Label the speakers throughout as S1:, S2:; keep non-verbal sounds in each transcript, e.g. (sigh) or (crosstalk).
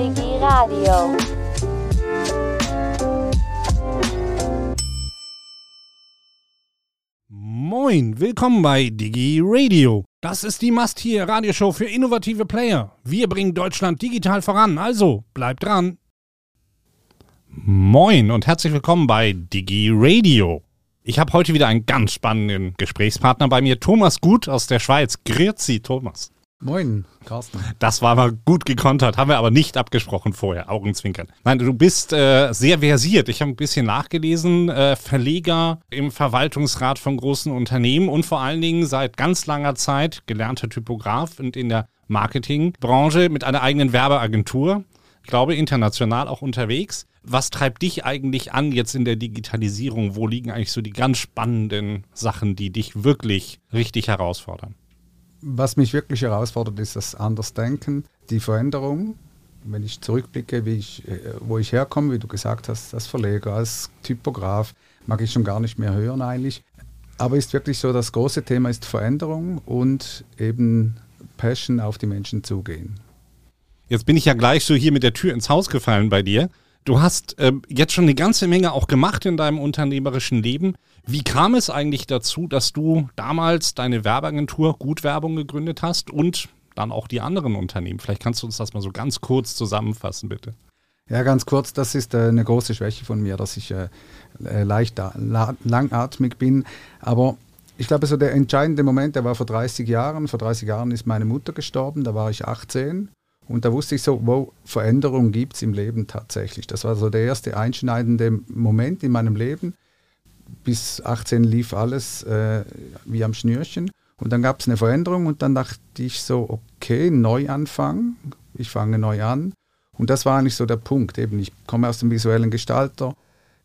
S1: Digi Radio.
S2: Moin, willkommen bei Digi Radio. Das ist die Must hier Radioshow für innovative Player. Wir bringen Deutschland digital voran, also bleibt dran. Moin und herzlich willkommen bei Digi Radio. Ich habe heute wieder einen ganz spannenden Gesprächspartner bei mir, Thomas Gut aus der Schweiz. Grüezi, Thomas.
S3: Moin, Carsten.
S2: Das war mal gut gekontert, haben wir aber nicht abgesprochen vorher, Augenzwinkern. Nein, du bist äh, sehr versiert. Ich habe ein bisschen nachgelesen, äh, Verleger im Verwaltungsrat von großen Unternehmen und vor allen Dingen seit ganz langer Zeit gelernter Typograf und in der Marketingbranche mit einer eigenen Werbeagentur. Ich glaube, international auch unterwegs. Was treibt dich eigentlich an jetzt in der Digitalisierung? Wo liegen eigentlich so die ganz spannenden Sachen, die dich wirklich richtig herausfordern?
S3: Was mich wirklich herausfordert, ist das Andersdenken, die Veränderung. Wenn ich zurückblicke, ich, äh, wo ich herkomme, wie du gesagt hast, als Verleger, als Typograf, mag ich schon gar nicht mehr hören eigentlich. Aber ist wirklich so, das große Thema ist Veränderung und eben Passion auf die Menschen zugehen.
S2: Jetzt bin ich ja gleich so hier mit der Tür ins Haus gefallen bei dir. Du hast äh, jetzt schon eine ganze Menge auch gemacht in deinem unternehmerischen Leben. Wie kam es eigentlich dazu, dass du damals deine Werbeagentur Gut Werbung gegründet hast und dann auch die anderen Unternehmen? Vielleicht kannst du uns das mal so ganz kurz zusammenfassen, bitte.
S3: Ja, ganz kurz, das ist äh, eine große Schwäche von mir, dass ich äh, äh leicht la langatmig bin. Aber ich glaube, so der entscheidende Moment, der war vor 30 Jahren. Vor 30 Jahren ist meine Mutter gestorben, da war ich 18. Und da wusste ich so, wow, Veränderung gibt es im Leben tatsächlich. Das war so der erste einschneidende Moment in meinem Leben. Bis 18 lief alles äh, wie am Schnürchen. Und dann gab es eine Veränderung und dann dachte ich so, okay, Neuanfang, ich fange neu an. Und das war eigentlich so der Punkt. Eben, ich komme aus dem visuellen Gestalter,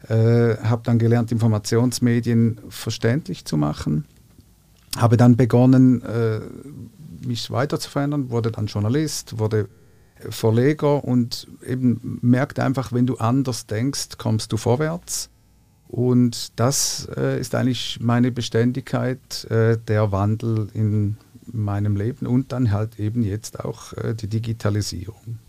S3: äh, habe dann gelernt, Informationsmedien verständlich zu machen, habe dann begonnen, äh, mich weiter zu verändern, wurde dann Journalist, wurde Verleger und eben merkte einfach, wenn du anders denkst, kommst du vorwärts. Und das äh, ist eigentlich meine Beständigkeit, äh, der Wandel in meinem Leben und dann halt eben jetzt auch äh, die Digitalisierung.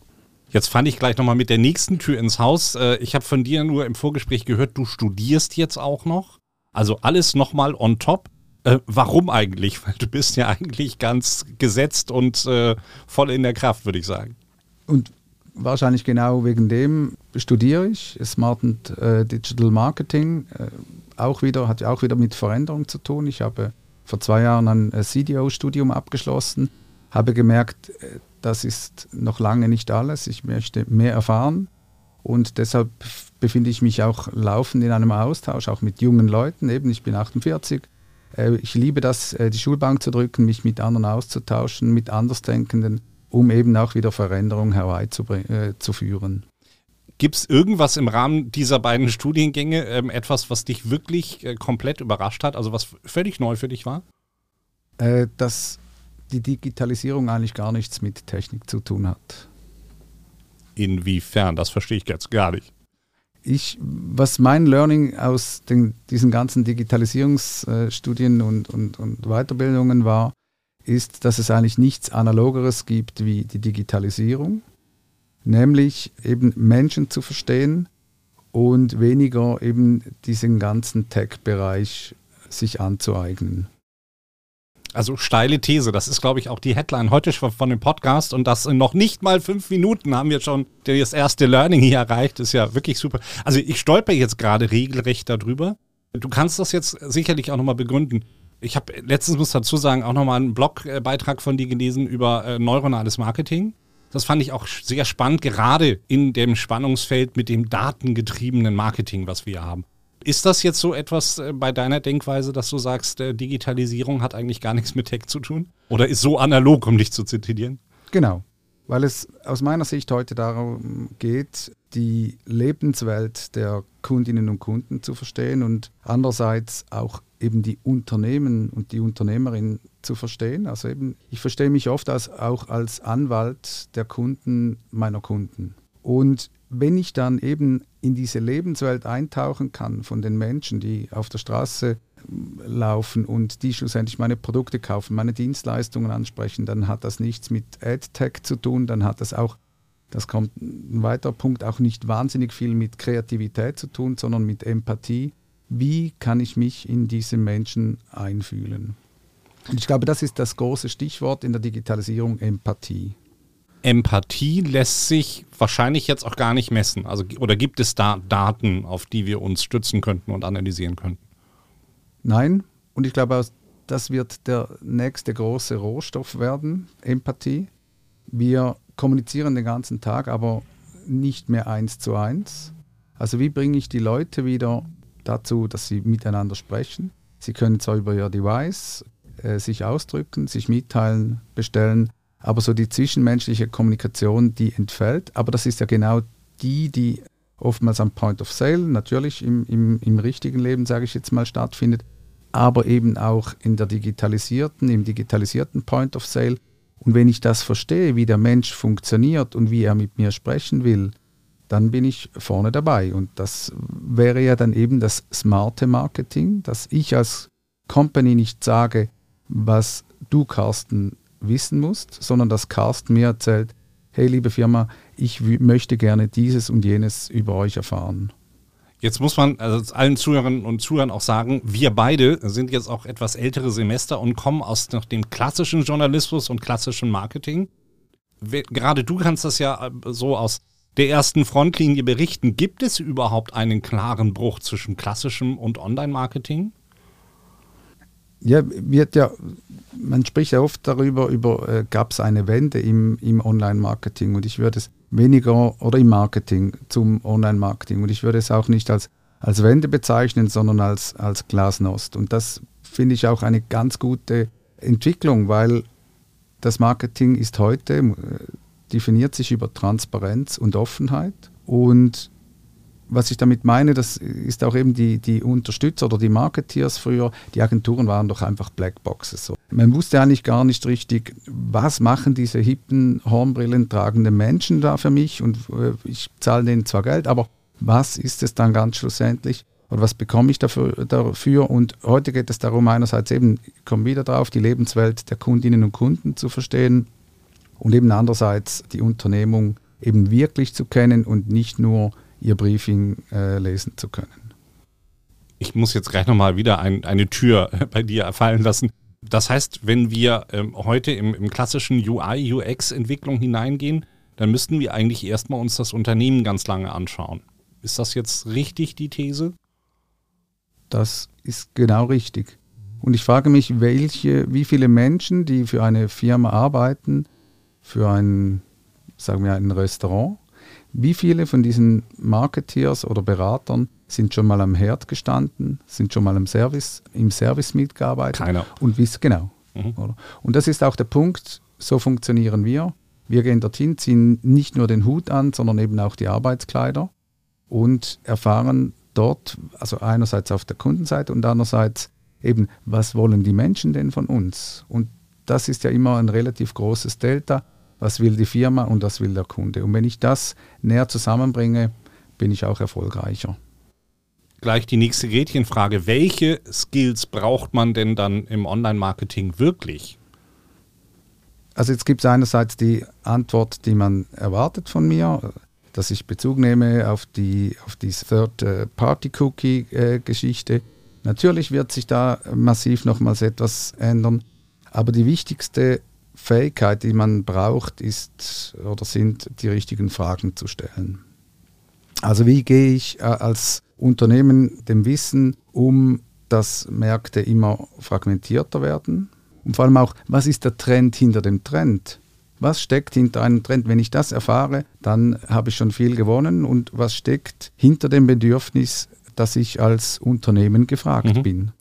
S2: Jetzt fand ich gleich nochmal mit der nächsten Tür ins Haus. Äh, ich habe von dir nur im Vorgespräch gehört, du studierst jetzt auch noch. Also alles nochmal on top. Äh, warum eigentlich? (laughs) Weil du bist ja eigentlich ganz gesetzt und äh, voll in der Kraft, würde ich sagen.
S3: Und wahrscheinlich genau wegen dem studiere ich Smart and äh, Digital Marketing. Äh, auch wieder, hat auch wieder mit Veränderung zu tun. Ich habe vor zwei Jahren ein äh, CDO-Studium abgeschlossen, habe gemerkt, äh, das ist noch lange nicht alles. Ich möchte mehr erfahren und deshalb befinde ich mich auch laufend in einem Austausch, auch mit jungen Leuten. Eben, ich bin 48 äh, ich liebe das, die Schulbank zu drücken, mich mit anderen auszutauschen, mit Andersdenkenden, um eben auch wieder Veränderungen herbeizuführen. Äh,
S2: Gibt es irgendwas im Rahmen dieser beiden Studiengänge, ähm, etwas, was dich wirklich äh, komplett überrascht hat, also was völlig neu für dich war?
S3: Äh, dass die Digitalisierung eigentlich gar nichts mit Technik zu tun hat.
S2: Inwiefern? Das verstehe ich jetzt gar nicht
S3: ich, was mein Learning aus den, diesen ganzen Digitalisierungsstudien und, und, und Weiterbildungen war, ist, dass es eigentlich nichts Analogeres gibt wie die Digitalisierung, nämlich eben Menschen zu verstehen und weniger eben diesen ganzen Tech-Bereich sich anzueignen.
S2: Also steile These, das ist, glaube ich, auch die Headline heute von dem Podcast und das in noch nicht mal fünf Minuten haben wir schon das erste Learning hier erreicht. Ist ja wirklich super. Also ich stolper jetzt gerade regelrecht darüber. Du kannst das jetzt sicherlich auch nochmal begründen. Ich habe letztens, muss dazu sagen, auch nochmal einen Blogbeitrag von dir gelesen über äh, neuronales Marketing. Das fand ich auch sehr spannend, gerade in dem Spannungsfeld mit dem datengetriebenen Marketing, was wir haben. Ist das jetzt so etwas äh, bei deiner Denkweise, dass du sagst, äh, Digitalisierung hat eigentlich gar nichts mit Tech zu tun? Oder ist so analog, um dich zu zitieren?
S3: Genau, weil es aus meiner Sicht heute darum geht, die Lebenswelt der Kundinnen und Kunden zu verstehen und andererseits auch eben die Unternehmen und die Unternehmerin zu verstehen. Also eben, ich verstehe mich oft als, auch als Anwalt der Kunden meiner Kunden. Und wenn ich dann eben in diese Lebenswelt eintauchen kann von den Menschen, die auf der Straße ähm, laufen und die schlussendlich meine Produkte kaufen, meine Dienstleistungen ansprechen, dann hat das nichts mit AdTech zu tun, dann hat das auch das kommt ein weiterer Punkt, auch nicht wahnsinnig viel mit Kreativität zu tun, sondern mit Empathie. Wie kann ich mich in diese Menschen einfühlen? Und ich glaube, das ist das große Stichwort in der Digitalisierung, Empathie.
S2: Empathie lässt sich wahrscheinlich jetzt auch gar nicht messen. Also, oder gibt es da Daten, auf die wir uns stützen könnten und analysieren könnten?
S3: Nein. Und ich glaube, das wird der nächste große Rohstoff werden, Empathie. Wir kommunizieren den ganzen Tag, aber nicht mehr eins zu eins. Also wie bringe ich die Leute wieder dazu, dass sie miteinander sprechen? Sie können zwar über ihr Device äh, sich ausdrücken, sich mitteilen, bestellen, aber so die zwischenmenschliche Kommunikation, die entfällt. Aber das ist ja genau die, die oftmals am Point of Sale, natürlich im, im, im richtigen Leben, sage ich jetzt mal, stattfindet, aber eben auch in der digitalisierten, im digitalisierten Point of Sale. Und wenn ich das verstehe, wie der Mensch funktioniert und wie er mit mir sprechen will, dann bin ich vorne dabei. Und das wäre ja dann eben das smarte Marketing, dass ich als Company nicht sage, was du, Carsten, wissen musst, sondern dass Carsten mir erzählt, hey liebe Firma, ich möchte gerne dieses und jenes über euch erfahren.
S2: Jetzt muss man also allen Zuhörerinnen und Zuhörern auch sagen, wir beide sind jetzt auch etwas ältere Semester und kommen aus dem klassischen Journalismus und klassischen Marketing. Gerade du kannst das ja äh, so aus der ersten Frontlinie berichten. Gibt es überhaupt einen klaren Bruch zwischen klassischem und Online-Marketing?
S3: Ja, wird ja, man spricht ja oft darüber, über äh, gab es eine Wende im, im Online-Marketing und ich würde es weniger oder im Marketing zum Online-Marketing und ich würde es auch nicht als, als Wende bezeichnen, sondern als, als Glasnost. Und das finde ich auch eine ganz gute Entwicklung, weil das Marketing ist heute, äh, definiert sich über Transparenz und Offenheit und was ich damit meine, das ist auch eben die, die Unterstützer oder die Marketeers früher, die Agenturen waren doch einfach Blackboxes. So. Man wusste eigentlich gar nicht richtig, was machen diese hippen, Hornbrillen tragenden Menschen da für mich und äh, ich zahle denen zwar Geld, aber was ist es dann ganz schlussendlich? Oder was bekomme ich dafür, dafür? Und heute geht es darum, einerseits eben, ich komme wieder drauf, die Lebenswelt der Kundinnen und Kunden zu verstehen und eben andererseits die Unternehmung eben wirklich zu kennen und nicht nur ihr Briefing äh, lesen zu können.
S2: Ich muss jetzt gleich nochmal wieder ein, eine Tür (laughs) bei dir fallen lassen. Das heißt, wenn wir ähm, heute im, im klassischen UI, UX-Entwicklung hineingehen, dann müssten wir eigentlich erstmal uns das Unternehmen ganz lange anschauen. Ist das jetzt richtig, die These?
S3: Das ist genau richtig. Und ich frage mich, welche, wie viele Menschen, die für eine Firma arbeiten, für ein, sagen wir, ein Restaurant, wie viele von diesen Marketeers oder Beratern sind schon mal am Herd gestanden, sind schon mal im Service, im Service mitgearbeitet?
S2: Keiner.
S3: Und wissen genau. Mhm. Und das ist auch der Punkt, so funktionieren wir. Wir gehen dorthin, ziehen nicht nur den Hut an, sondern eben auch die Arbeitskleider und erfahren dort, also einerseits auf der Kundenseite und andererseits eben, was wollen die Menschen denn von uns? Und das ist ja immer ein relativ großes Delta was will die Firma und was will der Kunde. Und wenn ich das näher zusammenbringe, bin ich auch erfolgreicher.
S2: Gleich die nächste Gretchenfrage. Welche Skills braucht man denn dann im Online-Marketing wirklich?
S3: Also jetzt gibt es einerseits die Antwort, die man erwartet von mir, dass ich Bezug nehme auf die, auf die Third-Party-Cookie-Geschichte. Natürlich wird sich da massiv nochmals etwas ändern, aber die wichtigste Fähigkeit, die man braucht, ist oder sind die richtigen Fragen zu stellen. Also wie gehe ich äh, als Unternehmen dem Wissen um, dass Märkte immer fragmentierter werden? Und vor allem auch, was ist der Trend hinter dem Trend? Was steckt hinter einem Trend? Wenn ich das erfahre, dann habe ich schon viel gewonnen. Und was steckt hinter dem Bedürfnis, dass ich als Unternehmen gefragt mhm. bin?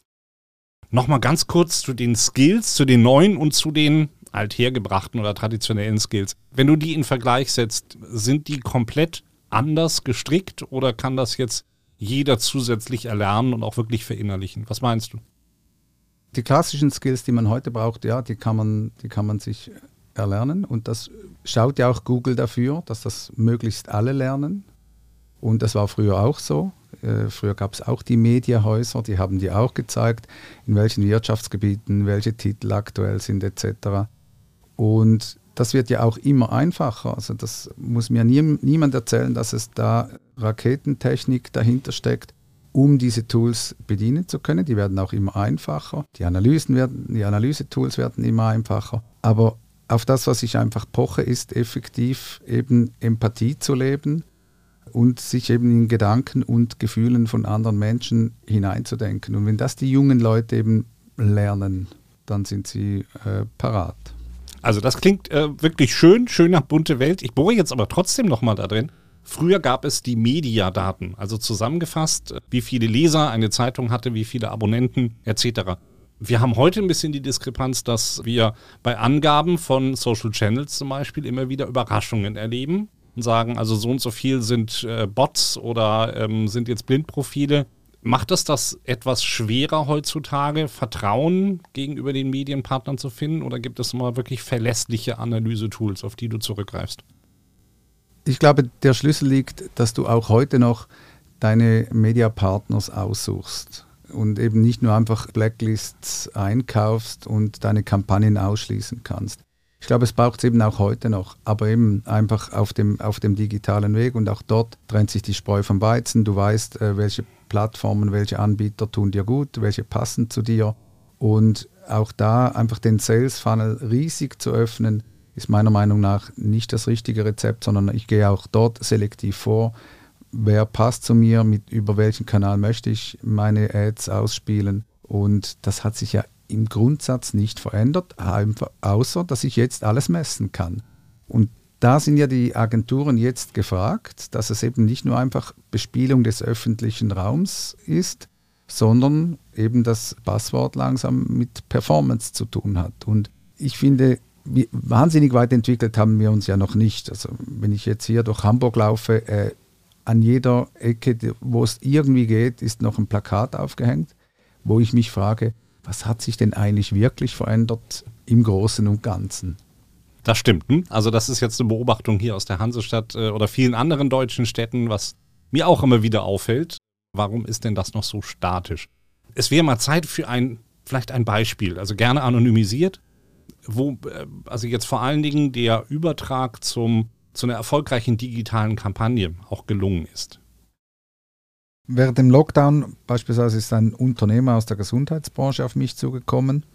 S2: Nochmal ganz kurz zu den Skills, zu den neuen und zu den althergebrachten oder traditionellen Skills. Wenn du die in Vergleich setzt, sind die komplett anders gestrickt oder kann das jetzt jeder zusätzlich erlernen und auch wirklich verinnerlichen? Was meinst du?
S3: Die klassischen Skills, die man heute braucht, ja, die kann man, die kann man sich erlernen und das schaut ja auch Google dafür, dass das möglichst alle lernen. Und das war früher auch so. Äh, früher gab es auch die Mediahäuser, die haben dir auch gezeigt, in welchen Wirtschaftsgebieten welche Titel aktuell sind etc. Und das wird ja auch immer einfacher. Also das muss mir nie, niemand erzählen, dass es da Raketentechnik dahinter steckt, um diese Tools bedienen zu können. Die werden auch immer einfacher. Die Analysen werden, die Analysetools werden immer einfacher. Aber auf das, was ich einfach poche, ist effektiv eben Empathie zu leben und sich eben in Gedanken und Gefühlen von anderen Menschen hineinzudenken. Und wenn das die jungen Leute eben lernen, dann sind sie äh, parat.
S2: Also das klingt äh, wirklich schön, schön nach bunte Welt. Ich bohre jetzt aber trotzdem nochmal da drin. Früher gab es die Mediadaten, also zusammengefasst, wie viele Leser eine Zeitung hatte, wie viele Abonnenten etc. Wir haben heute ein bisschen die Diskrepanz, dass wir bei Angaben von Social Channels zum Beispiel immer wieder Überraschungen erleben und sagen, also so und so viel sind äh, Bots oder ähm, sind jetzt Blindprofile. Macht es das etwas schwerer heutzutage, Vertrauen gegenüber den Medienpartnern zu finden oder gibt es mal wirklich verlässliche Analysetools, auf die du zurückgreifst?
S3: Ich glaube, der Schlüssel liegt, dass du auch heute noch deine Mediapartners aussuchst und eben nicht nur einfach Blacklists einkaufst und deine Kampagnen ausschließen kannst. Ich glaube, es braucht es eben auch heute noch, aber eben einfach auf dem, auf dem digitalen Weg und auch dort trennt sich die Spreu vom Weizen. Du weißt, äh, welche Plattformen, welche Anbieter tun dir gut, welche passen zu dir und auch da einfach den Sales Funnel riesig zu öffnen, ist meiner Meinung nach nicht das richtige Rezept, sondern ich gehe auch dort selektiv vor. Wer passt zu mir, mit, über welchen Kanal möchte ich meine Ads ausspielen? Und das hat sich ja im Grundsatz nicht verändert, außer dass ich jetzt alles messen kann. Und da sind ja die Agenturen jetzt gefragt, dass es eben nicht nur einfach Bespielung des öffentlichen Raums ist, sondern eben das Passwort langsam mit Performance zu tun hat. Und ich finde, wahnsinnig weit entwickelt haben wir uns ja noch nicht. Also wenn ich jetzt hier durch Hamburg laufe, äh, an jeder Ecke, wo es irgendwie geht, ist noch ein Plakat aufgehängt, wo ich mich frage, was hat sich denn eigentlich wirklich verändert im Großen und Ganzen?
S2: Das stimmt. Hm? Also das ist jetzt eine Beobachtung hier aus der Hansestadt äh, oder vielen anderen deutschen Städten, was mir auch immer wieder auffällt. Warum ist denn das noch so statisch? Es wäre mal Zeit für ein, vielleicht ein Beispiel, also gerne anonymisiert, wo, äh, also jetzt vor allen Dingen der Übertrag zum, zu einer erfolgreichen digitalen Kampagne auch gelungen ist.
S3: Während dem Lockdown beispielsweise ist ein Unternehmer aus der Gesundheitsbranche auf mich zugekommen.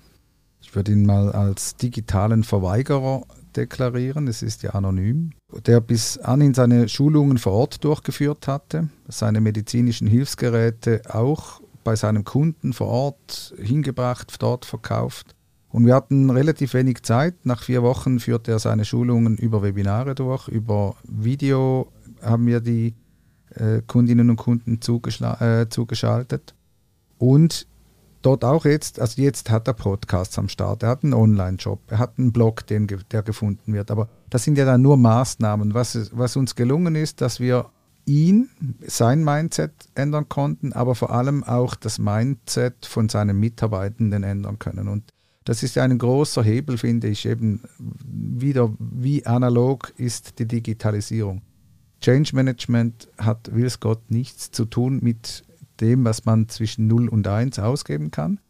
S3: Ich würde ihn mal als digitalen Verweigerer deklarieren, es ist ja anonym, der bis anhin seine Schulungen vor Ort durchgeführt hatte, seine medizinischen Hilfsgeräte auch bei seinem Kunden vor Ort hingebracht, dort verkauft. Und wir hatten relativ wenig Zeit. Nach vier Wochen führte er seine Schulungen über Webinare durch, über Video haben wir die äh, Kundinnen und Kunden äh, zugeschaltet. Und dort auch jetzt, also jetzt hat er Podcasts am Start, er hat einen Online-Job, er hat einen Blog, den, der gefunden wird. Aber das sind ja dann nur Maßnahmen. Was, was uns gelungen ist, dass wir ihn, sein Mindset ändern konnten, aber vor allem auch das Mindset von seinen Mitarbeitenden ändern können. Und das ist ein großer Hebel, finde ich, eben wieder, wie analog ist die Digitalisierung. Change Management hat, will es Gott, nichts zu tun mit dem, was man zwischen 0 und 1 ausgeben kann.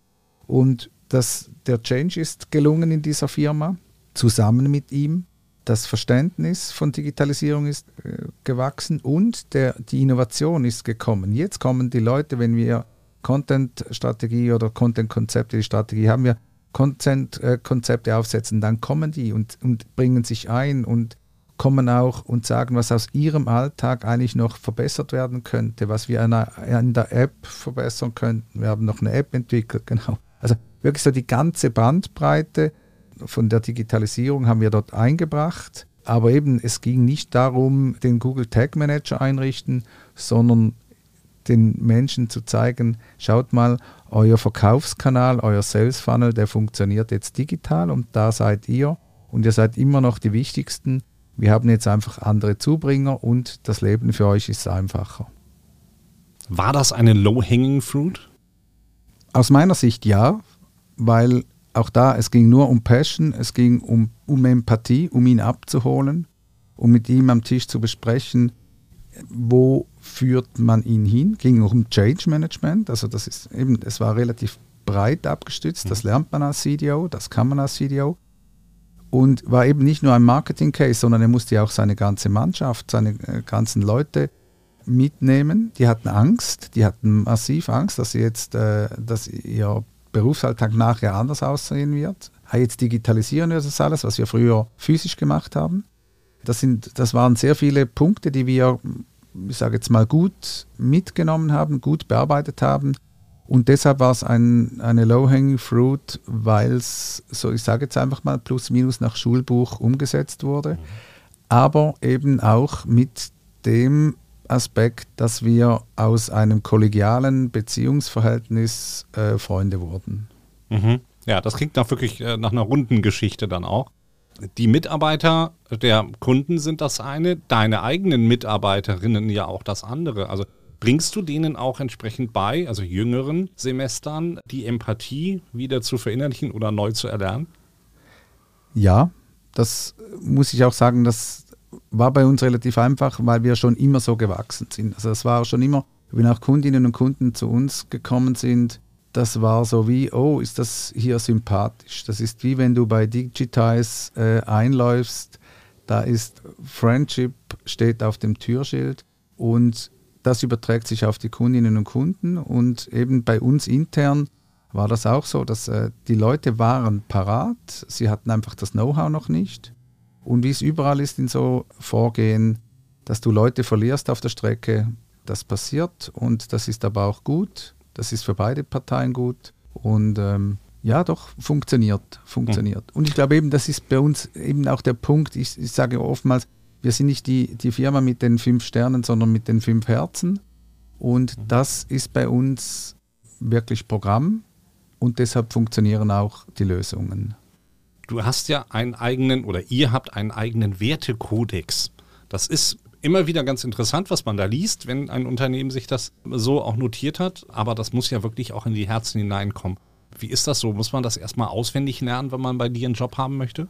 S3: Und das, der Change ist gelungen in dieser Firma, zusammen mit ihm. Das Verständnis von Digitalisierung ist äh, gewachsen und der, die Innovation ist gekommen. Jetzt kommen die Leute, wenn wir Content-Strategie oder Content-Konzepte, die Strategie haben wir, Content-Konzepte aufsetzen, dann kommen die und, und bringen sich ein und kommen auch und sagen, was aus ihrem Alltag eigentlich noch verbessert werden könnte, was wir in der App verbessern könnten. Wir haben noch eine App entwickelt, (laughs) genau. Also wirklich so die ganze Bandbreite von der Digitalisierung haben wir dort eingebracht. Aber eben, es ging nicht darum, den Google Tag Manager einrichten, sondern den Menschen zu zeigen, schaut mal, euer Verkaufskanal, euer Sales Funnel, der funktioniert jetzt digital und da seid ihr und ihr seid immer noch die wichtigsten wir haben jetzt einfach andere Zubringer und das Leben für euch ist einfacher.
S2: War das eine Low-Hanging Fruit?
S3: Aus meiner Sicht ja, weil auch da, es ging nur um Passion, es ging um, um Empathie, um ihn abzuholen, um mit ihm am Tisch zu besprechen, wo führt man ihn hin. Ging um Change Management, also das ist eben, es war relativ breit abgestützt, das mhm. lernt man als CDO, das kann man als CDO. Und war eben nicht nur ein Marketing-Case, sondern er musste ja auch seine ganze Mannschaft, seine äh, ganzen Leute mitnehmen. Die hatten Angst, die hatten massiv Angst, dass sie jetzt, äh, dass ihr Berufsalltag nachher anders aussehen wird. Jetzt digitalisieren wir das alles, was wir früher physisch gemacht haben. Das, sind, das waren sehr viele Punkte, die wir, ich sage jetzt mal, gut mitgenommen haben, gut bearbeitet haben. Und deshalb war es ein, eine Low-Hanging Fruit, weil es, so ich sage jetzt einfach mal, plus minus nach Schulbuch umgesetzt wurde. Aber eben auch mit dem Aspekt, dass wir aus einem kollegialen Beziehungsverhältnis äh, Freunde wurden.
S2: Mhm. Ja, das klingt nach wirklich äh, nach einer runden Geschichte dann auch. Die Mitarbeiter der Kunden sind das eine, deine eigenen Mitarbeiterinnen ja auch das andere. Also bringst du denen auch entsprechend bei, also jüngeren Semestern, die Empathie wieder zu verinnerlichen oder neu zu erlernen?
S3: Ja, das muss ich auch sagen, dass war bei uns relativ einfach, weil wir schon immer so gewachsen sind. Also es war schon immer, wenn auch Kundinnen und Kunden zu uns gekommen sind, das war so wie, oh, ist das hier sympathisch. Das ist wie wenn du bei Digitize äh, einläufst, da ist Friendship, steht auf dem Türschild und das überträgt sich auf die Kundinnen und Kunden und eben bei uns intern war das auch so, dass äh, die Leute waren parat, sie hatten einfach das Know-how noch nicht und wie es überall ist in so Vorgehen, dass du Leute verlierst auf der Strecke, das passiert und das ist aber auch gut. Das ist für beide Parteien gut. Und ähm, ja, doch, funktioniert, funktioniert. Mhm. Und ich glaube eben, das ist bei uns eben auch der Punkt, ich, ich sage oftmals, wir sind nicht die, die Firma mit den fünf Sternen, sondern mit den fünf Herzen. Und mhm. das ist bei uns wirklich Programm und deshalb funktionieren auch die Lösungen
S2: du hast ja einen eigenen oder ihr habt einen eigenen Wertekodex. Das ist immer wieder ganz interessant, was man da liest, wenn ein Unternehmen sich das so auch notiert hat. Aber das muss ja wirklich auch in die Herzen hineinkommen. Wie ist das so? Muss man das erstmal auswendig lernen, wenn man bei dir einen Job haben möchte?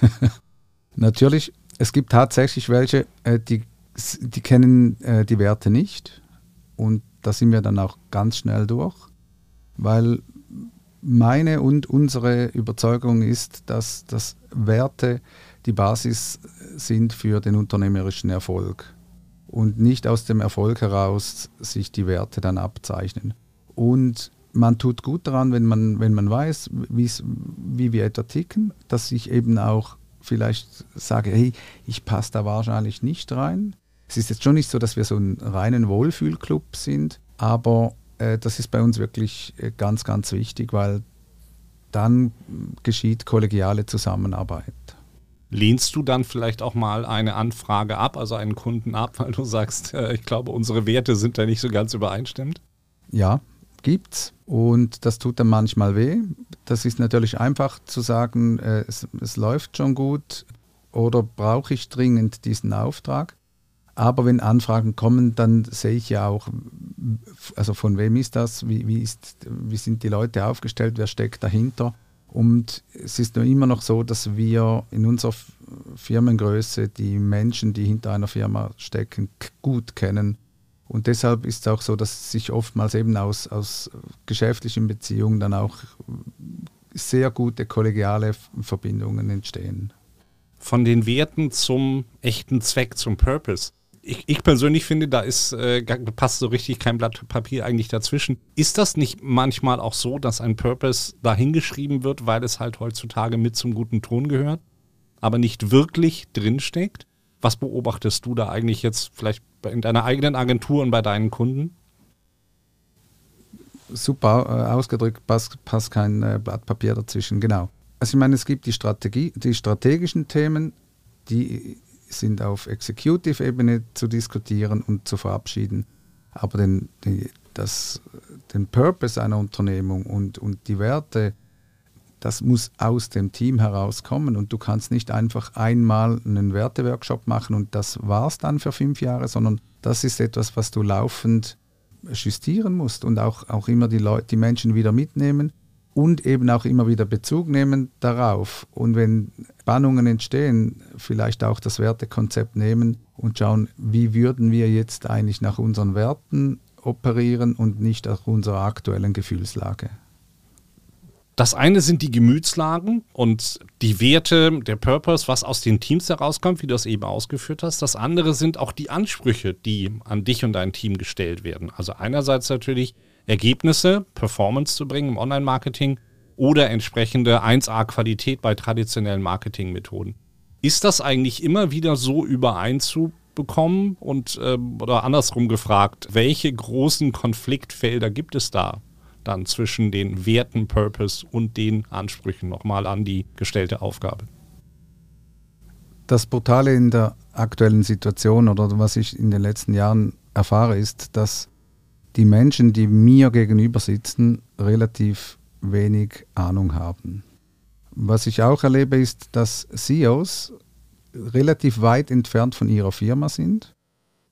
S2: (laughs)
S3: Natürlich, es gibt tatsächlich welche, äh, die, die kennen äh, die Werte nicht. Und da sind wir dann auch ganz schnell durch, weil meine und unsere Überzeugung ist, dass, dass Werte die Basis sind für den unternehmerischen Erfolg und nicht aus dem Erfolg heraus sich die Werte dann abzeichnen. Und man tut gut daran, wenn man, wenn man weiß, wie wir etwa ticken, dass ich eben auch vielleicht sage, hey, ich passe da wahrscheinlich nicht rein. Es ist jetzt schon nicht so, dass wir so einen reinen Wohlfühlclub sind, aber äh, das ist bei uns wirklich äh, ganz, ganz wichtig, weil dann geschieht kollegiale Zusammenarbeit.
S2: Lehnst du dann vielleicht auch mal eine Anfrage ab, also einen Kunden ab, weil du sagst, äh, ich glaube, unsere Werte sind da nicht so ganz übereinstimmend?
S3: Ja, gibt's. Und das tut dann manchmal weh. Das ist natürlich einfach zu sagen, äh, es, es läuft schon gut oder brauche ich dringend diesen Auftrag. Aber wenn Anfragen kommen, dann sehe ich ja auch, also von wem ist das, wie, wie, ist, wie sind die Leute aufgestellt, wer steckt dahinter. Und es ist nur immer noch so, dass wir in unserer Firmengröße die Menschen, die hinter einer Firma stecken, gut kennen. Und deshalb ist es auch so, dass sich oftmals eben aus, aus geschäftlichen Beziehungen dann auch sehr gute kollegiale Verbindungen entstehen.
S2: Von den Werten zum echten Zweck, zum Purpose ich, ich, persönlich finde, da ist, äh, passt so richtig kein Blatt Papier eigentlich dazwischen. Ist das nicht manchmal auch so, dass ein Purpose dahingeschrieben wird, weil es halt heutzutage mit zum guten Ton gehört, aber nicht wirklich drinsteckt? Was beobachtest du da eigentlich jetzt vielleicht in deiner eigenen Agentur und bei deinen Kunden?
S3: Super äh, ausgedrückt, passt, passt kein äh, Blatt Papier dazwischen, genau. Also ich meine, es gibt die Strategie, die strategischen Themen, die sind auf Executive-Ebene zu diskutieren und zu verabschieden. Aber den, die, das, den Purpose einer Unternehmung und, und die Werte, das muss aus dem Team herauskommen und du kannst nicht einfach einmal einen Werteworkshop machen und das war es dann für fünf Jahre, sondern das ist etwas, was du laufend justieren musst und auch, auch immer die, Leute, die Menschen wieder mitnehmen und eben auch immer wieder Bezug nehmen darauf. Und wenn Spannungen entstehen, vielleicht auch das Wertekonzept nehmen und schauen, wie würden wir jetzt eigentlich nach unseren Werten operieren und nicht nach unserer aktuellen Gefühlslage.
S2: Das eine sind die Gemütslagen und die Werte, der Purpose, was aus den Teams herauskommt, wie du es eben ausgeführt hast. Das andere sind auch die Ansprüche, die an dich und dein Team gestellt werden. Also einerseits natürlich Ergebnisse, Performance zu bringen im Online-Marketing oder entsprechende 1A-Qualität bei traditionellen Marketingmethoden. Ist das eigentlich immer wieder so übereinzubekommen und äh, oder andersrum gefragt, welche großen Konfliktfelder gibt es da dann zwischen den Werten, Purpose und den Ansprüchen nochmal an die gestellte Aufgabe?
S3: Das Brutale in der aktuellen Situation oder was ich in den letzten Jahren erfahre, ist, dass die Menschen, die mir gegenüber sitzen, relativ wenig Ahnung haben. Was ich auch erlebe, ist, dass CEOs relativ weit entfernt von ihrer Firma sind.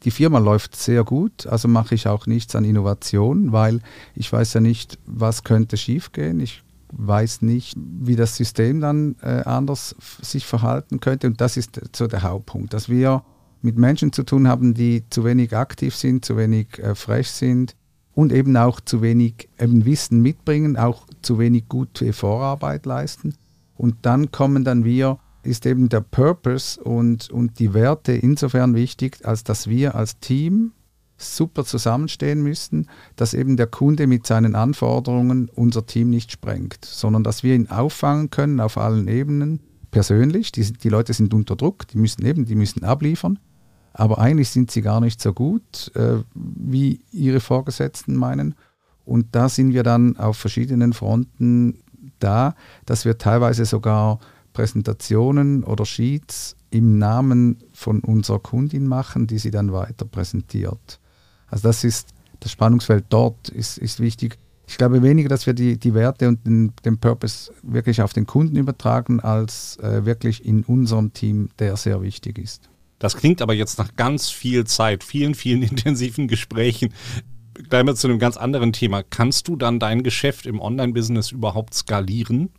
S3: Die Firma läuft sehr gut, also mache ich auch nichts an Innovation, weil ich weiß ja nicht, was könnte schiefgehen. Ich weiß nicht, wie das System dann äh, anders sich verhalten könnte. Und das ist so der Hauptpunkt, dass wir mit Menschen zu tun haben, die zu wenig aktiv sind, zu wenig äh, frech sind und eben auch zu wenig eben Wissen mitbringen, auch zu wenig gute Vorarbeit leisten. Und dann kommen dann wir, ist eben der Purpose und, und die Werte insofern wichtig, als dass wir als Team super zusammenstehen müssen, dass eben der Kunde mit seinen Anforderungen unser Team nicht sprengt, sondern dass wir ihn auffangen können auf allen Ebenen, persönlich. Die, die Leute sind unter Druck, die müssen eben, die müssen abliefern aber eigentlich sind sie gar nicht so gut, äh, wie ihre Vorgesetzten meinen. Und da sind wir dann auf verschiedenen Fronten da, dass wir teilweise sogar Präsentationen oder Sheets im Namen von unserer Kundin machen, die sie dann weiter präsentiert. Also das ist das Spannungsfeld dort ist, ist wichtig. Ich glaube weniger, dass wir die, die Werte und den, den Purpose wirklich auf den Kunden übertragen, als äh, wirklich in unserem Team, der sehr wichtig ist.
S2: Das klingt aber jetzt nach ganz viel Zeit, vielen, vielen (laughs) intensiven Gesprächen. Gleich mal zu einem ganz anderen Thema. Kannst du dann dein Geschäft im Online-Business überhaupt skalieren?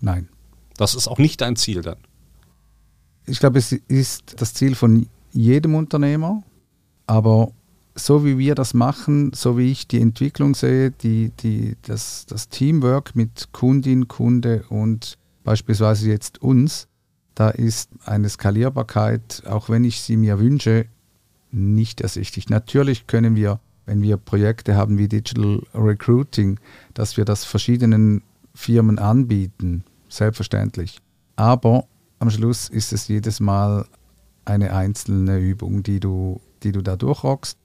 S3: Nein.
S2: Das ist auch nicht dein Ziel dann.
S3: Ich glaube, es ist das Ziel von jedem Unternehmer, aber so wie wir das machen, so wie ich die Entwicklung sehe, die, die, das, das Teamwork mit Kundin, Kunde und beispielsweise jetzt uns, da ist eine Skalierbarkeit, auch wenn ich sie mir wünsche, nicht ersichtlich. Natürlich können wir, wenn wir Projekte haben wie Digital Recruiting, dass wir das verschiedenen Firmen anbieten, selbstverständlich. Aber am Schluss ist es jedes Mal eine einzelne Übung, die du, die du da durchrockst.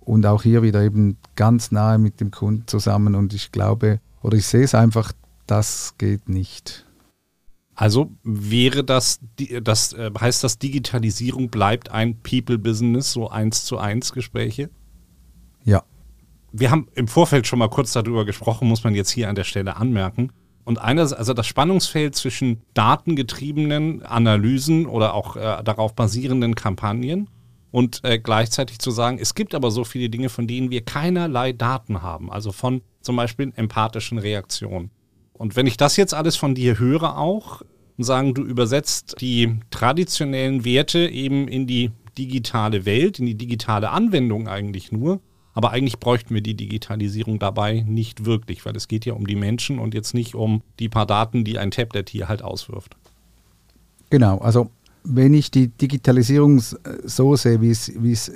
S3: Und auch hier wieder eben ganz nahe mit dem Kunden zusammen. Und ich glaube, oder ich sehe es einfach, das geht nicht.
S2: Also wäre das, das äh, heißt das, Digitalisierung bleibt ein People-Business, so eins zu eins Gespräche?
S3: Ja.
S2: Wir haben im Vorfeld schon mal kurz darüber gesprochen, muss man jetzt hier an der Stelle anmerken. Und eines, also das Spannungsfeld zwischen datengetriebenen Analysen oder auch äh, darauf basierenden Kampagnen und äh, gleichzeitig zu sagen, es gibt aber so viele Dinge, von denen wir keinerlei Daten haben, also von zum Beispiel empathischen Reaktionen. Und wenn ich das jetzt alles von dir höre auch und sagen, du übersetzt die traditionellen Werte eben in die digitale Welt, in die digitale Anwendung eigentlich nur, aber eigentlich bräuchten wir die Digitalisierung dabei nicht wirklich, weil es geht ja um die Menschen und jetzt nicht um die paar Daten, die ein Tablet hier halt auswirft.
S3: Genau, also wenn ich die Digitalisierung so sehe, wie es,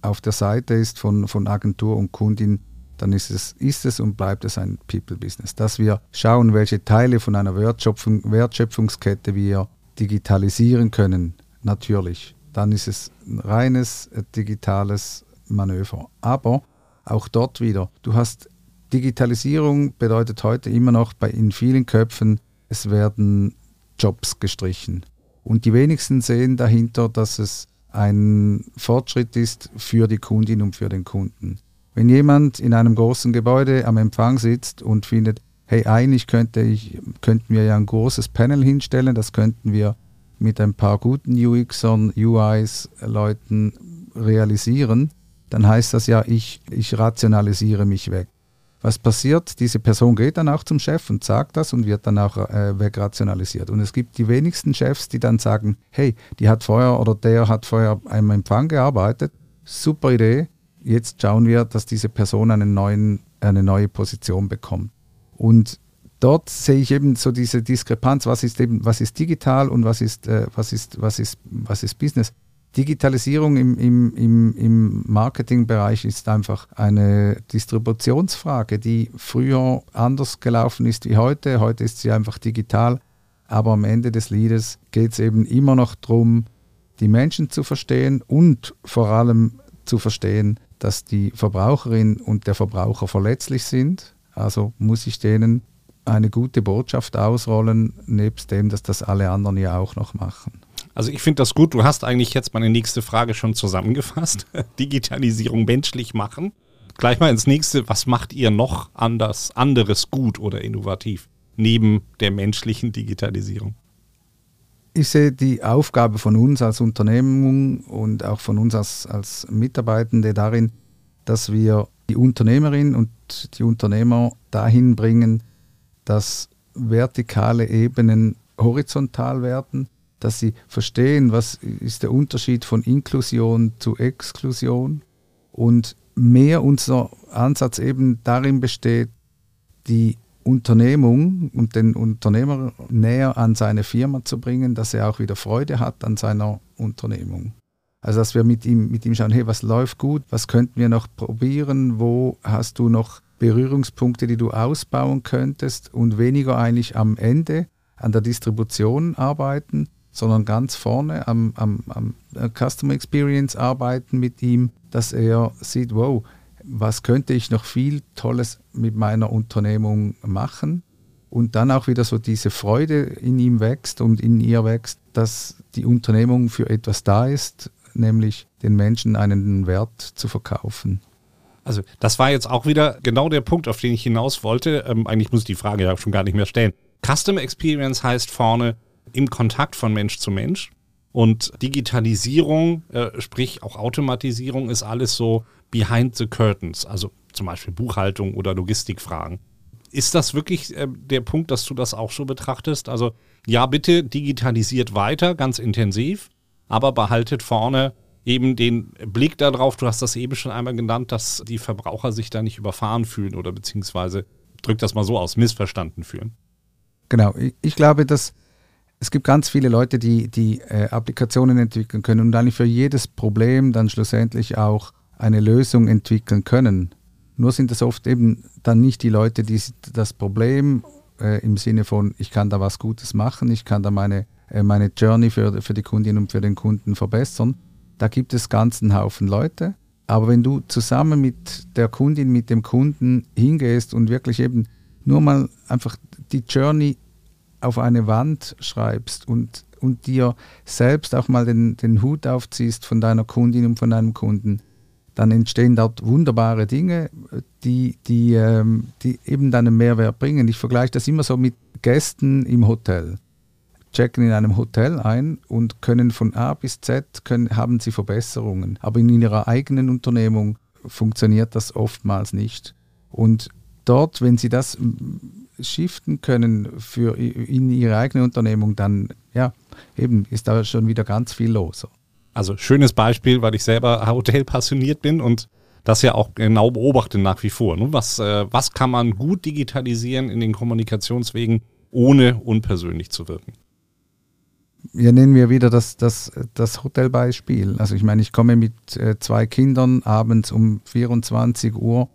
S3: auf der Seite ist von, von Agentur und Kundin, dann ist es, ist es und bleibt es ein People-Business. Dass wir schauen, welche Teile von einer Wertschöpfung, Wertschöpfungskette wir digitalisieren können, natürlich. Dann ist es ein reines äh, digitales Manöver. Aber auch dort wieder, du hast Digitalisierung bedeutet heute immer noch bei in vielen Köpfen, es werden Jobs gestrichen. Und die wenigsten sehen dahinter, dass es ein Fortschritt ist für die Kundin und für den Kunden. Wenn jemand in einem großen Gebäude am Empfang sitzt und findet, hey, eigentlich könnte ich, könnten wir ja ein großes Panel hinstellen, das könnten wir mit ein paar guten UXern, UIs, Leuten realisieren, dann heißt das ja, ich, ich rationalisiere mich weg. Was passiert? Diese Person geht dann auch zum Chef und sagt das und wird dann auch äh, wegrationalisiert. Und es gibt die wenigsten Chefs, die dann sagen, hey, die hat vorher oder der hat vorher am Empfang gearbeitet, super Idee, jetzt schauen wir, dass diese Person einen neuen, eine neue Position bekommt. Und dort sehe ich eben so diese Diskrepanz, was ist eben, was ist digital und was ist, äh, was ist, was ist, was ist Business. Digitalisierung im, im, im, im Marketingbereich ist einfach eine Distributionsfrage, die früher anders gelaufen ist wie heute. Heute ist sie einfach digital. Aber am Ende des Liedes geht es eben immer noch darum, die Menschen zu verstehen und vor allem zu verstehen, dass die Verbraucherin und der Verbraucher verletzlich sind. Also muss ich denen eine gute Botschaft ausrollen, nebst dem, dass das alle anderen ja auch noch machen.
S2: Also ich finde das gut. Du hast eigentlich jetzt meine nächste Frage schon zusammengefasst. (laughs) Digitalisierung menschlich machen. Gleich mal ins nächste. Was macht ihr noch anders, anderes gut oder innovativ neben der menschlichen Digitalisierung?
S3: Ich sehe die Aufgabe von uns als Unternehmung und auch von uns als, als Mitarbeitende darin, dass wir die Unternehmerin und die Unternehmer dahin bringen, dass vertikale Ebenen horizontal werden, dass sie verstehen, was ist der Unterschied von Inklusion zu Exklusion. Und mehr unser Ansatz eben darin besteht, die Unternehmung und den Unternehmer näher an seine Firma zu bringen, dass er auch wieder Freude hat an seiner Unternehmung. Also dass wir mit ihm, mit ihm schauen, hey, was läuft gut, was könnten wir noch probieren, wo hast du noch Berührungspunkte, die du ausbauen könntest? Und weniger eigentlich am Ende an der Distribution arbeiten, sondern ganz vorne am, am, am Customer Experience arbeiten mit ihm, dass er sieht, wow, was könnte ich noch viel Tolles mit meiner Unternehmung machen und dann auch wieder so diese Freude in ihm wächst und in ihr wächst, dass die Unternehmung für etwas da ist, nämlich den Menschen einen Wert zu verkaufen.
S2: Also das war jetzt auch wieder genau der Punkt, auf den ich hinaus wollte. Ähm, eigentlich muss ich die Frage ja schon gar nicht mehr stellen. Custom Experience heißt vorne im Kontakt von Mensch zu Mensch. Und Digitalisierung, äh, sprich auch Automatisierung, ist alles so behind the curtains, also zum Beispiel Buchhaltung oder Logistikfragen. Ist das wirklich äh, der Punkt, dass du das auch so betrachtest? Also ja, bitte digitalisiert weiter, ganz intensiv, aber behaltet vorne eben den Blick darauf, du hast das eben schon einmal genannt, dass die Verbraucher sich da nicht überfahren fühlen oder beziehungsweise, drück das mal so aus, missverstanden fühlen.
S3: Genau, ich, ich glaube, dass es gibt ganz viele Leute, die, die äh, Applikationen entwickeln können und eigentlich für jedes Problem dann schlussendlich auch eine Lösung entwickeln können. Nur sind es oft eben dann nicht die Leute, die das Problem äh, im Sinne von, ich kann da was Gutes machen, ich kann da meine, äh, meine Journey für, für die Kundin und für den Kunden verbessern. Da gibt es ganzen Haufen Leute. Aber wenn du zusammen mit der Kundin, mit dem Kunden hingehst und wirklich eben nur mal einfach die Journey auf eine Wand schreibst und, und dir selbst auch mal den, den Hut aufziehst von deiner Kundin und von deinem Kunden, dann entstehen dort wunderbare Dinge, die, die, ähm, die eben deinen Mehrwert bringen. Ich vergleiche das immer so mit Gästen im Hotel. Checken in einem Hotel ein und können von A bis Z können, haben sie Verbesserungen. Aber in ihrer eigenen Unternehmung funktioniert das oftmals nicht. Und dort, wenn sie das shiften können für in ihre eigene Unternehmung, dann ja, eben ist da schon wieder ganz viel los.
S2: Also schönes Beispiel, weil ich selber Hotel passioniert bin und das ja auch genau beobachte nach wie vor. Ne? Was, äh, was kann man gut digitalisieren in den Kommunikationswegen, ohne unpersönlich zu wirken?
S3: Ja, nennen wir wieder das, das, das Hotelbeispiel. Also ich meine, ich komme mit äh, zwei Kindern abends um 24 Uhr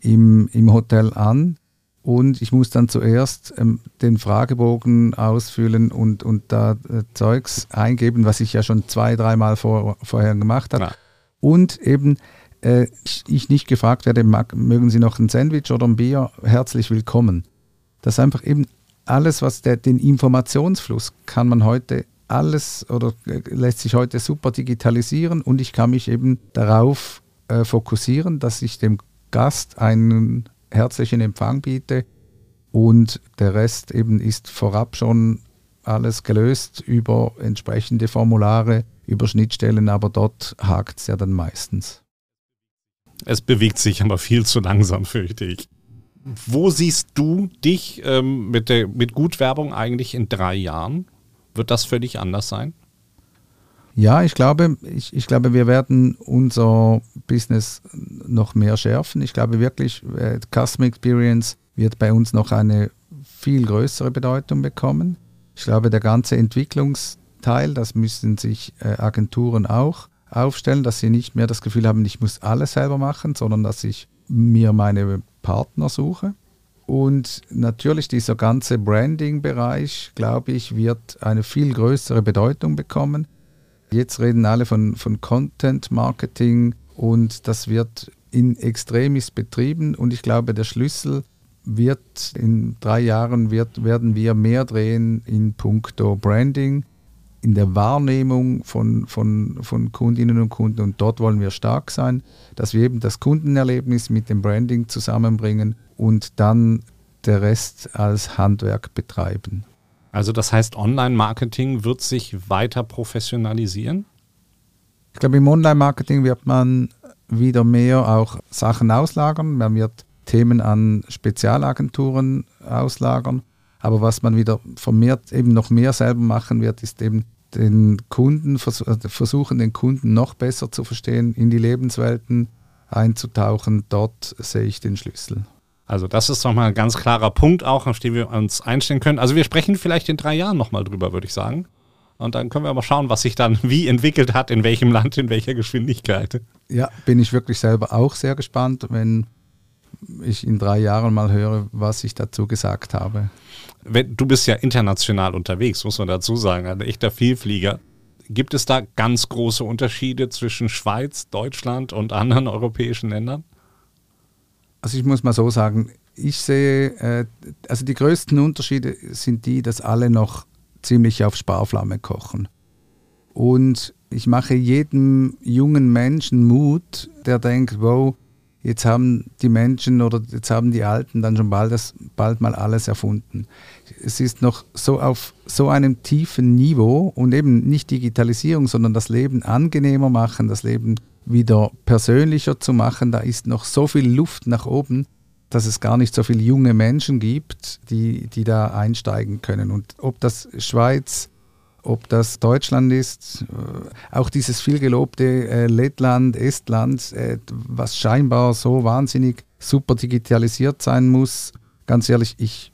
S3: im, im Hotel an und ich muss dann zuerst ähm, den Fragebogen ausfüllen und, und da äh, Zeugs eingeben, was ich ja schon zwei, dreimal vor, vorher gemacht habe. Ja. Und eben äh, ich, ich, nicht gefragt werde, mag, mögen Sie noch ein Sandwich oder ein Bier? Herzlich willkommen. Das ist einfach eben alles, was der, den Informationsfluss kann man heute alles oder äh, lässt sich heute super digitalisieren und ich kann mich eben darauf äh, fokussieren, dass ich dem Gast einen herzlichen Empfang biete und der Rest eben ist vorab schon alles gelöst über entsprechende Formulare, über Schnittstellen, aber dort hakt es ja dann meistens.
S2: Es bewegt sich aber viel zu langsam, fürchte ich. Wo siehst du dich ähm, mit, der, mit Gutwerbung eigentlich in drei Jahren? Wird das völlig anders sein?
S3: Ja, ich glaube, ich, ich glaube, wir werden unser Business noch mehr schärfen. Ich glaube wirklich, äh, Customer Experience wird bei uns noch eine viel größere Bedeutung bekommen. Ich glaube, der ganze Entwicklungsteil, das müssen sich äh, Agenturen auch aufstellen, dass sie nicht mehr das Gefühl haben, ich muss alles selber machen, sondern dass ich mir meine Partner suche. Und natürlich dieser ganze Branding-Bereich, glaube ich, wird eine viel größere Bedeutung bekommen. Jetzt reden alle von, von Content Marketing und das wird in Extremis betrieben und ich glaube, der Schlüssel wird in drei Jahren wird, werden wir mehr drehen in puncto Branding, in der Wahrnehmung von, von, von Kundinnen und Kunden und dort wollen wir stark sein, dass wir eben das Kundenerlebnis mit dem Branding zusammenbringen und dann der Rest als Handwerk betreiben.
S2: Also das heißt, Online-Marketing wird sich weiter professionalisieren?
S3: Ich glaube, im Online-Marketing wird man wieder mehr auch Sachen auslagern. Man wird Themen an Spezialagenturen auslagern. Aber was man wieder vermehrt eben noch mehr selber machen wird, ist eben den Kunden, äh, versuchen den Kunden noch besser zu verstehen, in die Lebenswelten einzutauchen. Dort sehe ich den Schlüssel.
S2: Also das ist nochmal ein ganz klarer Punkt auch, auf den wir uns einstellen können. Also wir sprechen vielleicht in drei Jahren nochmal drüber, würde ich sagen. Und dann können wir mal schauen, was sich dann (laughs) wie entwickelt hat, in welchem Land, in welcher Geschwindigkeit.
S3: Ja, bin ich wirklich selber auch sehr gespannt, wenn ich in drei Jahren mal höre, was ich dazu gesagt habe.
S2: Du bist ja international unterwegs, muss man dazu sagen, ein echter Vielflieger. Gibt es da ganz große Unterschiede zwischen Schweiz, Deutschland und anderen europäischen Ländern?
S3: Also ich muss mal so sagen, ich sehe, äh, also die größten Unterschiede sind die, dass alle noch ziemlich auf Sparflamme kochen. Und ich mache jedem jungen Menschen Mut, der denkt, wow, jetzt haben die Menschen oder jetzt haben die Alten dann schon bald, das, bald mal alles erfunden. Es ist noch so auf so einem tiefen Niveau und eben nicht Digitalisierung, sondern das Leben angenehmer machen, das Leben wieder persönlicher zu machen. Da ist noch so viel Luft nach oben, dass es gar nicht so viele junge Menschen gibt, die, die da einsteigen können. Und ob das Schweiz, ob das Deutschland ist, äh, auch dieses vielgelobte äh, Lettland, Estland, äh, was scheinbar so wahnsinnig super digitalisiert sein muss. Ganz ehrlich, ich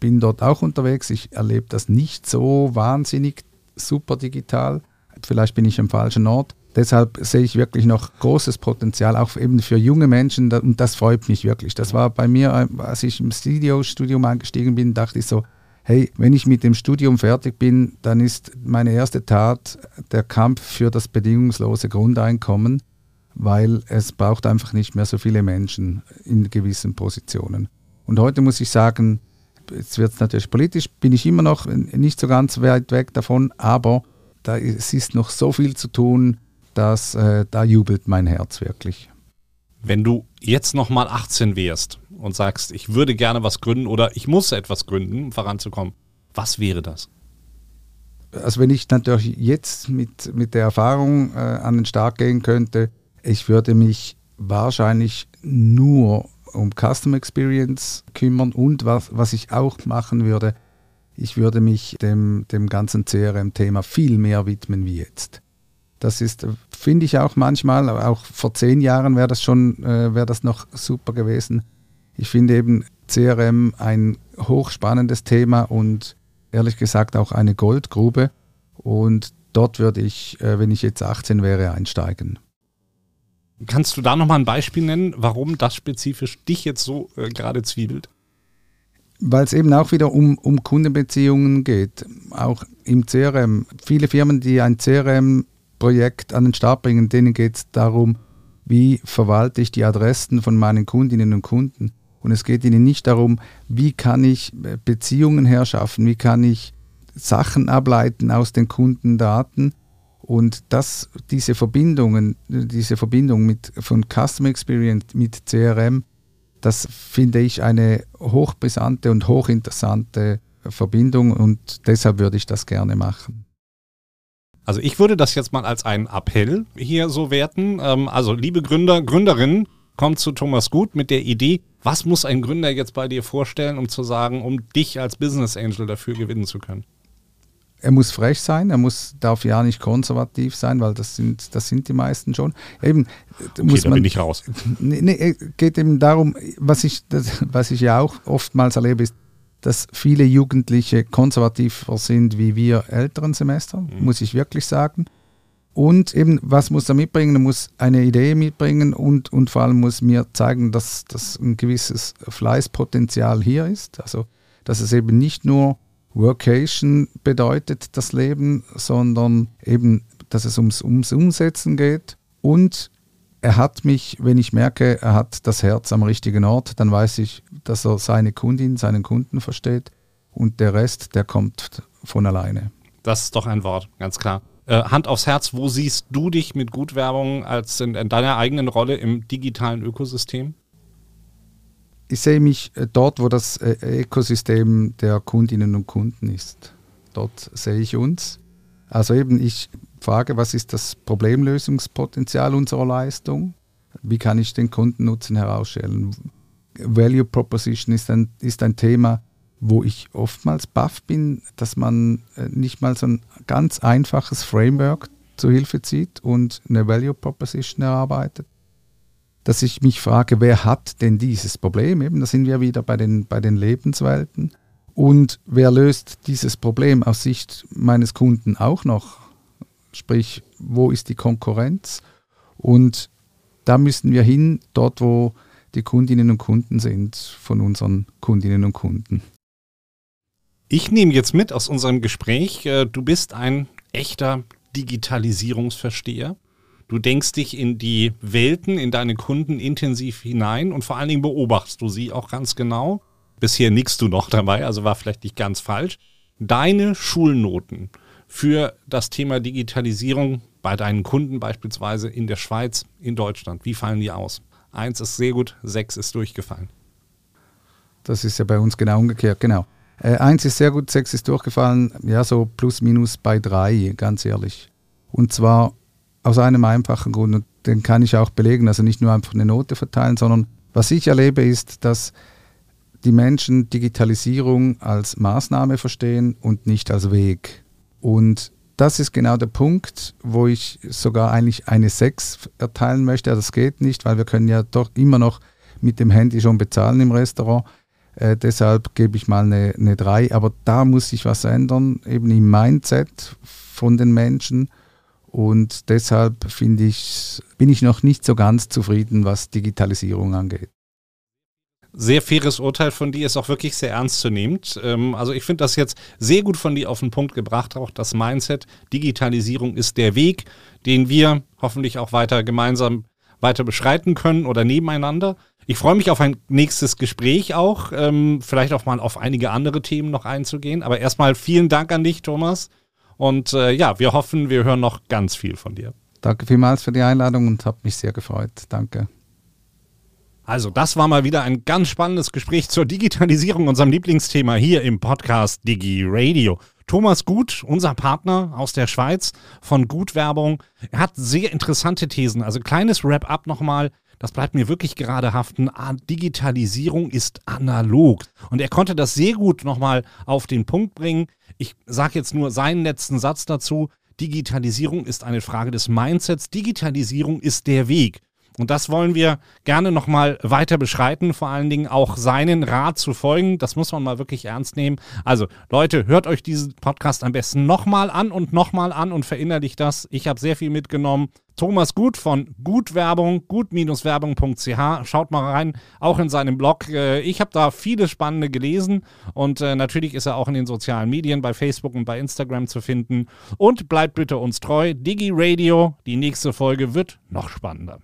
S3: bin dort auch unterwegs. Ich erlebe das nicht so wahnsinnig super digital. Vielleicht bin ich am falschen Ort. Deshalb sehe ich wirklich noch großes Potenzial, auch eben für junge Menschen, und das freut mich wirklich. Das war bei mir, äh, als ich im Studio-Studium eingestiegen bin, dachte ich so, hey, wenn ich mit dem Studium fertig bin, dann ist meine erste Tat der Kampf für das bedingungslose Grundeinkommen, weil es braucht einfach nicht mehr so viele Menschen in gewissen Positionen. Und heute muss ich sagen, jetzt wird es natürlich politisch, bin ich immer noch nicht so ganz weit weg davon, aber da, es ist noch so viel zu tun, das, äh, da jubelt mein Herz wirklich.
S2: Wenn du jetzt nochmal 18 wärst und sagst, ich würde gerne was gründen oder ich muss etwas gründen, um voranzukommen, was wäre das?
S3: Also wenn ich natürlich jetzt mit, mit der Erfahrung äh, an den Start gehen könnte, ich würde mich wahrscheinlich nur um Custom Experience kümmern und was, was ich auch machen würde, ich würde mich dem, dem ganzen CRM-Thema viel mehr widmen wie jetzt. Das ist, finde ich auch manchmal, auch vor zehn Jahren wäre das schon, äh, wäre das noch super gewesen. Ich finde eben CRM ein hochspannendes Thema und ehrlich gesagt auch eine Goldgrube. Und dort würde ich, äh, wenn ich jetzt 18 wäre, einsteigen.
S2: Kannst du da nochmal ein Beispiel nennen, warum das spezifisch dich jetzt so äh, gerade zwiebelt?
S3: Weil es eben auch wieder um, um Kundenbeziehungen geht, auch im CRM. Viele Firmen, die ein CRM Projekt an den Start bringen, denen geht es darum, wie verwalte ich die Adressen von meinen Kundinnen und Kunden. Und es geht ihnen nicht darum, wie kann ich Beziehungen herschaffen, wie kann ich Sachen ableiten aus den Kundendaten. Und das, diese Verbindungen, diese Verbindung mit, von Customer Experience mit CRM, das finde ich eine hochbrisante und hochinteressante Verbindung und deshalb würde ich das gerne machen.
S2: Also ich würde das jetzt mal als einen Appell hier so werten. Ähm, also liebe Gründer, Gründerinnen, kommt zu Thomas Gut mit der Idee, was muss ein Gründer jetzt bei dir vorstellen, um zu sagen, um dich als Business Angel dafür gewinnen zu können?
S3: er muss frech sein, er muss, darf ja nicht konservativ sein, weil das sind, das sind die meisten schon. Eben,
S2: okay, muss man, bin ich raus.
S3: Nee, nee, geht eben darum, was ich, das, was ich ja auch oftmals erlebe, ist, dass viele Jugendliche konservativer sind wie wir älteren Semester, mhm. muss ich wirklich sagen. Und eben, was muss er mitbringen? Er muss eine Idee mitbringen und, und vor allem muss mir zeigen, dass, dass ein gewisses Fleißpotenzial hier ist. Also, dass es eben nicht nur Workation bedeutet, das Leben, sondern eben, dass es ums, ums Umsetzen geht. Und er hat mich, wenn ich merke, er hat das Herz am richtigen Ort, dann weiß ich, dass er seine Kundin, seinen Kunden versteht. Und der Rest, der kommt von alleine.
S2: Das ist doch ein Wort, ganz klar. Äh, Hand aufs Herz, wo siehst du dich mit Gutwerbung als in, in, deiner eigenen Rolle im digitalen Ökosystem?
S3: Ich sehe mich äh, dort, wo das äh, Ökosystem der Kundinnen und Kunden ist. Dort sehe ich uns. Also eben, ich frage, was ist das Problemlösungspotenzial unserer Leistung? Wie kann ich den Kundennutzen herausstellen? Value Proposition ist ein, ist ein Thema, wo ich oftmals baff bin, dass man äh, nicht mal so ein ganz einfaches Framework zu Hilfe zieht und eine Value Proposition erarbeitet. Dass ich mich frage, wer hat denn dieses Problem? Eben, da sind wir wieder bei den, bei den Lebenswelten. Und wer löst dieses Problem aus Sicht meines Kunden auch noch? Sprich, wo ist die Konkurrenz? Und da müssen wir hin, dort wo die Kundinnen und Kunden sind von unseren Kundinnen und Kunden.
S2: Ich nehme jetzt mit aus unserem Gespräch, äh, du bist ein echter Digitalisierungsversteher. Du denkst dich in die Welten, in deine Kunden intensiv hinein und vor allen Dingen beobachtest du sie auch ganz genau. Bisher nickst du noch dabei, also war vielleicht nicht ganz falsch. Deine Schulnoten für das Thema Digitalisierung bei deinen Kunden beispielsweise in der Schweiz, in Deutschland, wie fallen die aus? Eins ist sehr gut, sechs ist durchgefallen.
S3: Das ist ja bei uns genau umgekehrt, genau. Äh, eins ist sehr gut, sechs ist durchgefallen, ja, so plus minus bei drei, ganz ehrlich. Und zwar aus einem einfachen Grund, und den kann ich auch belegen, also nicht nur einfach eine Note verteilen, sondern was ich erlebe ist, dass die Menschen Digitalisierung als Maßnahme verstehen und nicht als Weg. Und das ist genau der Punkt, wo ich sogar eigentlich eine 6 erteilen möchte. Das geht nicht, weil wir können ja doch immer noch mit dem Handy schon bezahlen im Restaurant. Äh, deshalb gebe ich mal eine, eine 3. Aber da muss sich was ändern, eben im Mindset von den Menschen. Und deshalb finde ich, bin ich noch nicht so ganz zufrieden, was Digitalisierung angeht
S2: sehr faires Urteil von dir, ist auch wirklich sehr ernstzunehmend. Ähm, also ich finde das jetzt sehr gut von dir auf den Punkt gebracht, auch das Mindset. Digitalisierung ist der Weg, den wir hoffentlich auch weiter gemeinsam weiter beschreiten können oder nebeneinander. Ich freue mich auf ein nächstes Gespräch auch, ähm, vielleicht auch mal auf einige andere Themen noch einzugehen. Aber erstmal vielen Dank an dich, Thomas. Und äh, ja, wir hoffen, wir hören noch ganz viel von dir.
S3: Danke vielmals für die Einladung und habe mich sehr gefreut. Danke.
S2: Also, das war mal wieder ein ganz spannendes Gespräch zur Digitalisierung, unserem Lieblingsthema hier im Podcast Digi Radio. Thomas Gut, unser Partner aus der Schweiz von Gut Werbung, er hat sehr interessante Thesen. Also kleines Wrap-up nochmal. Das bleibt mir wirklich gerade haften. Digitalisierung ist analog. Und er konnte das sehr gut nochmal auf den Punkt bringen. Ich sage jetzt nur seinen letzten Satz dazu. Digitalisierung ist eine Frage des Mindsets. Digitalisierung ist der Weg. Und das wollen wir gerne nochmal weiter beschreiten, vor allen Dingen auch seinen Rat zu folgen. Das muss man mal wirklich ernst nehmen. Also Leute, hört euch diesen Podcast am besten nochmal an und nochmal an und verinnerlicht das. Ich habe sehr viel mitgenommen. Thomas Gut von Gutwerbung, gut-werbung.ch. Schaut mal rein, auch in seinem Blog. Äh, ich habe da viele spannende gelesen und äh, natürlich ist er auch in den sozialen Medien bei Facebook und bei Instagram zu finden. Und bleibt bitte uns treu. Digi Radio, die nächste Folge wird noch spannender.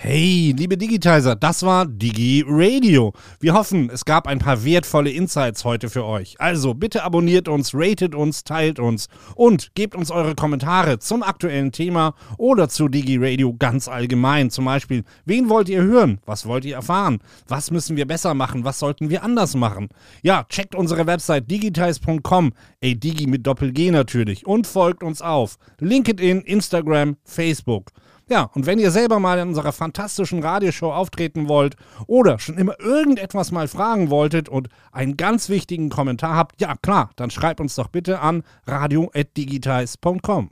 S2: Hey, liebe Digitizer, das war Digi Radio. Wir hoffen, es gab ein paar wertvolle Insights heute für euch. Also bitte abonniert uns, ratet uns, teilt uns und gebt uns eure Kommentare zum aktuellen Thema oder zu Digi Radio ganz allgemein. Zum Beispiel, wen wollt ihr hören? Was wollt ihr erfahren? Was müssen wir besser machen? Was sollten wir anders machen? Ja, checkt unsere Website digitize.com, ey Digi mit Doppel-G natürlich und folgt uns auf LinkedIn, Instagram, Facebook. Ja, und wenn ihr selber mal in unserer fantastischen Radioshow auftreten wollt oder schon immer irgendetwas mal fragen wolltet und einen ganz wichtigen Kommentar habt, ja klar, dann schreibt uns doch bitte an radio.digitize.com.